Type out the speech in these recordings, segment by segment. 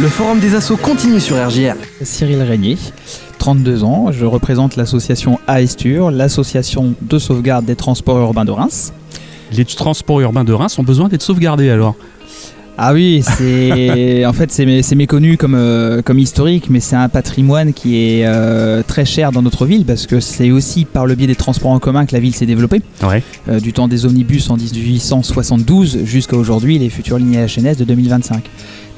Le forum des assauts continue sur RGR. Cyril Régnier, 32 ans, je représente l'association AESTUR, l'association de sauvegarde des transports urbains de Reims. Les transports urbains de Reims ont besoin d'être sauvegardés alors ah oui, c'est en fait c'est méconnu comme, euh, comme historique, mais c'est un patrimoine qui est euh, très cher dans notre ville parce que c'est aussi par le biais des transports en commun que la ville s'est développée. Euh, du temps des omnibus en 1872 jusqu'à aujourd'hui les futures lignes HNS de 2025.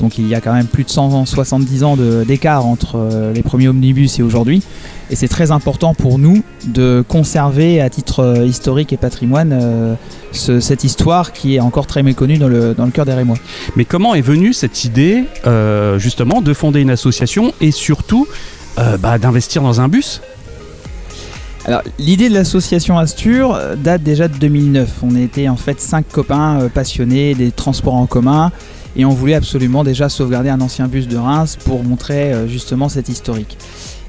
Donc il y a quand même plus de 170 ans d'écart entre euh, les premiers omnibus et aujourd'hui. Et c'est très important pour nous de conserver à titre euh, historique et patrimoine euh, cette histoire qui est encore très méconnue dans le, dans le cœur des Rémois. Mais comment est venue cette idée justement de fonder une association et surtout bah, d'investir dans un bus? Alors, l'idée de l'association Astur date déjà de 2009. On était en fait cinq copains passionnés des transports en commun et on voulait absolument déjà sauvegarder un ancien bus de Reims pour montrer euh, justement cette historique.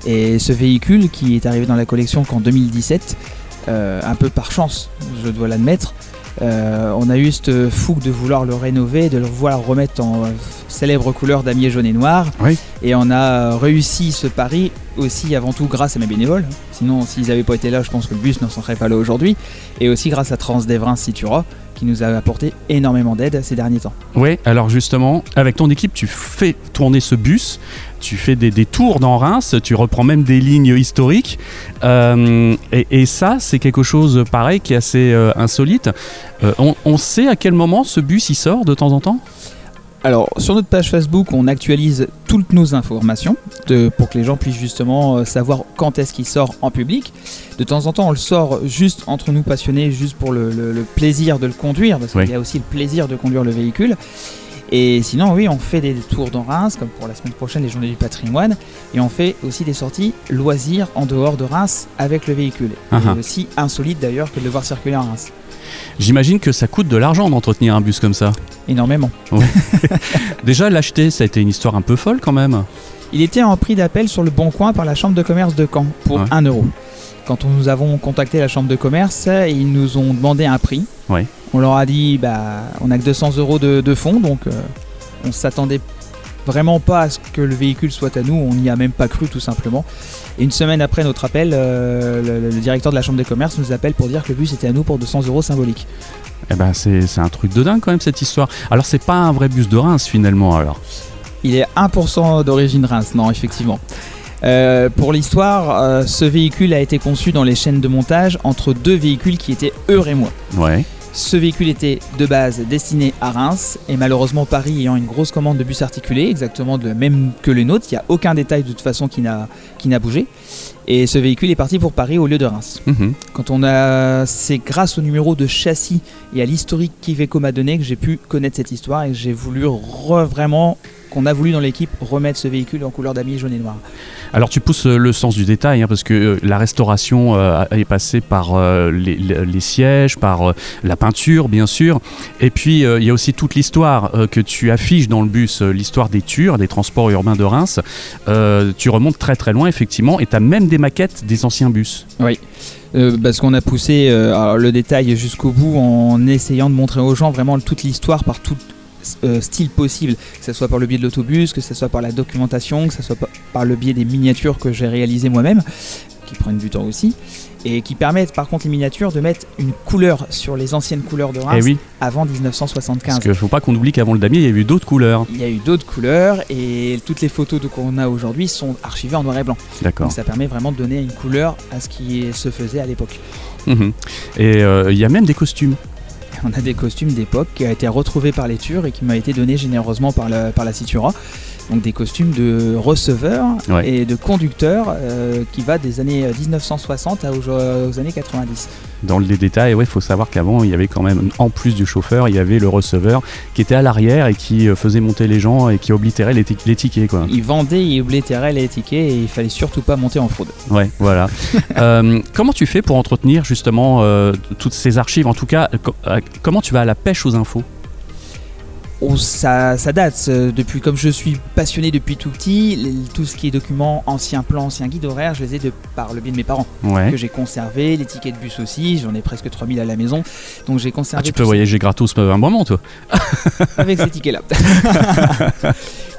Et ce véhicule qui est arrivé dans la collection qu'en 2017, euh, un peu par chance, je dois l'admettre, euh, on a eu cette fougue de vouloir le rénover, de le voir remettre en célèbre couleur damier jaune et noir. Et on a réussi ce pari aussi avant tout grâce à mes bénévoles. Sinon, s'ils n'avaient pas été là, je pense que le bus ne s'en serait pas là aujourd'hui. Et aussi grâce à Transdevrin Citura, nous a apporté énormément d'aide ces derniers temps. Oui, alors justement, avec ton équipe, tu fais tourner ce bus, tu fais des, tours dans Reims, tu reprends même des lignes historiques. Euh, et, ça, c'est quelque chose pareil qui est assez euh, insolite. Euh, on, sait à quel moment ce bus il sort de temps en temps? Alors, sur notre page Facebook, on actualise toutes nos informations pour que les gens puissent justement euh, savoir quand est-ce qu'il sort en public. De temps en temps, on le sort juste entre nous passionnés, juste pour le, plaisir de le conduire, parce qu'il y a aussi le plaisir de conduire le véhicule. Et sinon, oui, on fait des tours dans Reims, comme pour la semaine prochaine, les Journées du patrimoine. Et on fait aussi des sorties loisirs en dehors de Reims avec le véhicule. C'est uh-huh. aussi insolite d'ailleurs que de le voir circuler en Reims. J'imagine que ça coûte de l'argent d'entretenir un bus comme ça. Énormément. Déjà, l'acheter, ça a été une histoire un peu folle quand même. Il était en prix d'appel sur le Bon Coin par la Chambre de commerce de Caen pour 1 euro. Quand nous avons contacté la Chambre de commerce, ils nous ont demandé un prix. On leur a dit, bah, on n'a que 200 euros de, fonds, donc euh, on s'attendait vraiment pas à ce que le véhicule soit à nous, on n'y a même pas cru tout simplement. Et une semaine après notre appel, euh, le, directeur de la chambre des commerces nous appelle pour dire que le bus était à nous pour 200 euros symboliques. Eh ben c'est un truc de dingue quand même cette histoire. Alors c'est pas un vrai bus de Reims finalement alors Il est 1% d'origine Reims, non effectivement. Euh, pour l'histoire, euh, ce véhicule a été conçu dans les chaînes de montage entre deux véhicules qui étaient eux et moi. Ouais. Ce véhicule était de base destiné à Reims et malheureusement Paris ayant une grosse commande de bus articulés, exactement de même que les nôtres, il n'y a aucun détail de toute façon qui n'a bougé. Et ce véhicule est parti pour Paris au lieu de Reims. Mhm. Quand on a, c'est grâce au numéro de châssis et à l'historique qu'Iveco m'a donné que j'ai pu connaître cette histoire et que j'ai voulu vraiment qu'on a voulu dans l'équipe remettre ce véhicule en couleur damier jaune et noir. Alors tu pousses euh, le sens du détail, hein, parce que euh, la restauration euh, est passée par les, sièges, par la peinture bien sûr, et puis il y a aussi toute l'histoire que tu affiches dans le bus, l'histoire des tures, des transports urbains de Reims. tu remontes très très loin effectivement, et tu as même des maquettes des anciens bus. Oui. parce qu'on a poussé le détail jusqu'au bout en essayant de montrer aux gens vraiment toute l'histoire par toute euh, style possible, que ce soit par le biais de l'autobus, que ce soit par la documentation, que ce soit par le biais des miniatures que j'ai réalisées moi-même, qui prennent du temps aussi, et qui permettent par contre les miniatures de mettre une couleur sur les anciennes couleurs de Reims eh avant 1975. Parce qu'il ne faut pas qu'on oublie qu'avant le damier, il y a eu d'autres couleurs. Il y a eu d'autres couleurs et toutes les photos qu'on a aujourd'hui sont archivées en noir et blanc. D'accord. Donc ça permet vraiment de donner une couleur à ce qui se faisait à l'époque. Mhm. Et euh, il y a même des costumes on a des costumes d'époque qui a été retrouvé par les Tures et qui m'a été donné généreusement par la, par la Citura. Donc des costumes de receveurs et de conducteurs euh, qui va des années 1960 aux, années 90. Dans les détails, il faut savoir qu'avant, il y avait quand même, en plus du chauffeur, il y avait le receveur qui était à l'arrière et qui euh, faisait monter les gens et qui oblitérait les, tickets. Quoi. Il vendait et oblitérait les tickets et il fallait surtout pas monter en fraude. Ouais, voilà. Euh, comment tu fais pour entretenir justement toutes ces archives? En tout cas, comment tu vas à la pêche aux infos? Oh, ça, date. Depuis, comme je suis passionné depuis tout petit, tout ce qui est documents, anciens plans, anciens guides horaires, je les ai de par le biais de mes parents. Que j'ai conservé, les tickets de bus aussi, j'en ai presque 3000 à la maison. Donc j'ai conservé. Ah, tu peux voyager gratos un moment, toi Avec ces tickets-là.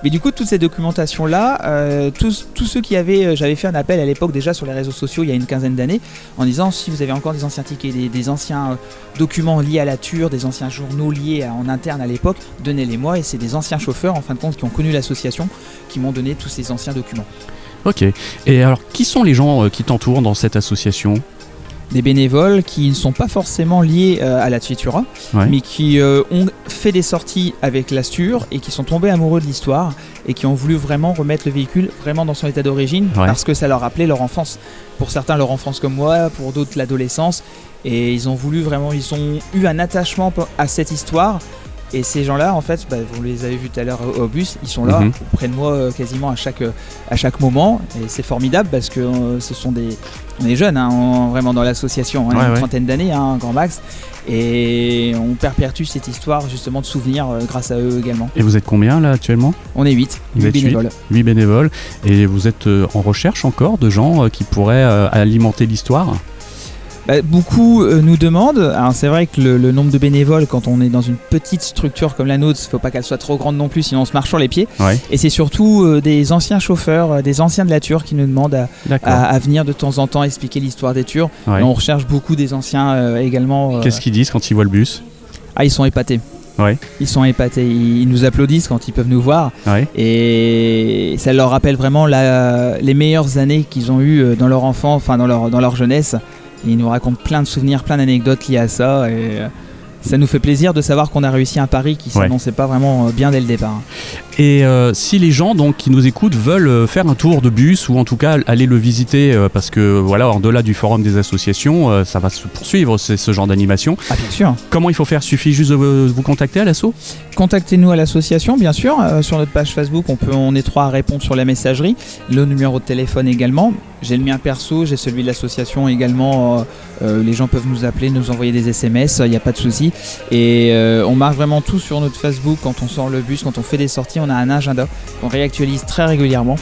Mais du coup, toute cette documentation-là, euh, tous, ceux qui avaient. euh, J'avais fait un appel à l'époque déjà sur les réseaux sociaux il y a une quinzaine d'années en disant si vous avez encore des anciens tickets, des, anciens euh, documents liés à la TUR, des anciens journaux liés en interne à l'époque, donnez-les-moi. Et c'est des anciens chauffeurs en fin de compte qui ont connu l'association qui m'ont donné tous ces anciens documents. Ok. Et alors, qui sont les gens qui t'entourent dans cette association? Des bénévoles qui ne sont pas forcément liés euh, à la Ouais. mais qui euh, ont fait des sorties avec l'Astur et qui sont tombés amoureux de l'histoire et qui ont voulu vraiment remettre le véhicule vraiment dans son état d'origine Ouais. parce que ça leur rappelait leur enfance. Pour certains leur enfance comme moi, pour d'autres l'adolescence et ils ont voulu vraiment, ils ont eu un attachement à cette histoire. Et ces gens-là, en fait, bah, vous les avez vus tout à l'heure au, au bus, ils sont là Mhm. auprès de moi euh, quasiment à chaque, euh, à chaque moment. Et c'est formidable parce que euh, ce sont des, on est jeunes, hein, on- vraiment dans l'association, hein, Ouais, une ouais. trentaine d'années, hein, grand max. Et on perpétue cette histoire justement de souvenirs euh, grâce à eux également. Et vous êtes combien là actuellement? On est 8, Vous êtes bénévoles. 8 bénévoles. Et vous êtes en recherche encore de gens qui pourraient alimenter l'histoire? Bah, beaucoup euh, nous demandent, alors c'est vrai que le, le nombre de bénévoles quand on est dans une petite structure comme la nôtre, il faut pas qu'elle soit trop grande non plus, sinon on se marche sur les pieds. Ouais. Et c'est surtout euh, des anciens chauffeurs, euh, des anciens de la Ture qui nous demandent à, D'accord. à- à venir de temps en temps expliquer l'histoire des Tures. Ouais. On recherche beaucoup des anciens euh, également. euh, Qu'est-ce qu'ils disent quand ils voient le bus? Ah, ils sont épatés. Ouais. Ils sont épatés, ils, nous applaudissent quand ils peuvent nous voir Ouais. et ça leur rappelle vraiment la- les meilleures années qu'ils ont eues dans leur enfant, enfin dans leur, dans leur jeunesse. Et ils nous racontent plein de souvenirs, plein d'anecdotes liées à ça et euh, ça nous fait plaisir de savoir qu'on a réussi un pari qui Ouais. s'annonçait pas vraiment euh, bien dès le départ. Et euh, si les gens donc qui nous écoutent veulent faire un tour de bus ou en tout cas aller le visiter euh, parce que voilà au-delà du forum des associations euh, ça va se poursuivre ce genre d'animation. Ah bien sûr. Comment il faut faire? Suffit juste de vous vous contacter à l'assaut? Contactez-nous à l'association, bien sûr. Sur notre page Facebook, on, peut, on est trois à répondre sur la messagerie. Le numéro de téléphone également. J'ai le mien perso, j'ai celui de l'association également. Euh, euh, les gens peuvent nous appeler, nous envoyer des SMS, il n'y a pas de souci. Et euh, on marque vraiment tout sur notre Facebook quand on sort le bus, quand on fait des sorties. On a un agenda qu'on réactualise très régulièrement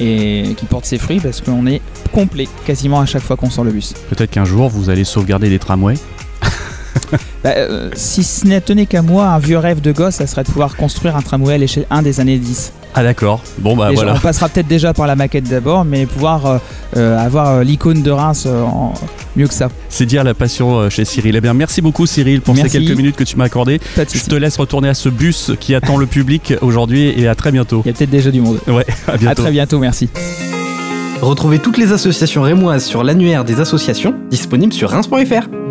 et qui porte ses fruits parce qu'on est complet quasiment à chaque fois qu'on sort le bus. Peut-être qu'un jour vous allez sauvegarder des tramways. Bah, euh, si ce n'est tenait qu'à moi, un vieux rêve de gosse, ça serait de pouvoir construire un tramway à l'échelle 1 des années 10. Ah d'accord. Bon bah Et voilà. On passera peut-être déjà par la maquette d'abord, mais pouvoir euh, euh, avoir l'icône de Reims euh, en- mieux que ça. C'est dire la passion chez Cyril. Eh bien merci beaucoup Cyril pour Merci. ces quelques minutes que tu m'as accordées. Je te laisse retourner à ce bus qui attend le public aujourd'hui et à très bientôt. Il y a peut-être déjà du monde. Ouais, à À bientôt. très bientôt, merci. Retrouvez toutes les associations rémoises sur l'annuaire des associations, disponible sur Reims.fr.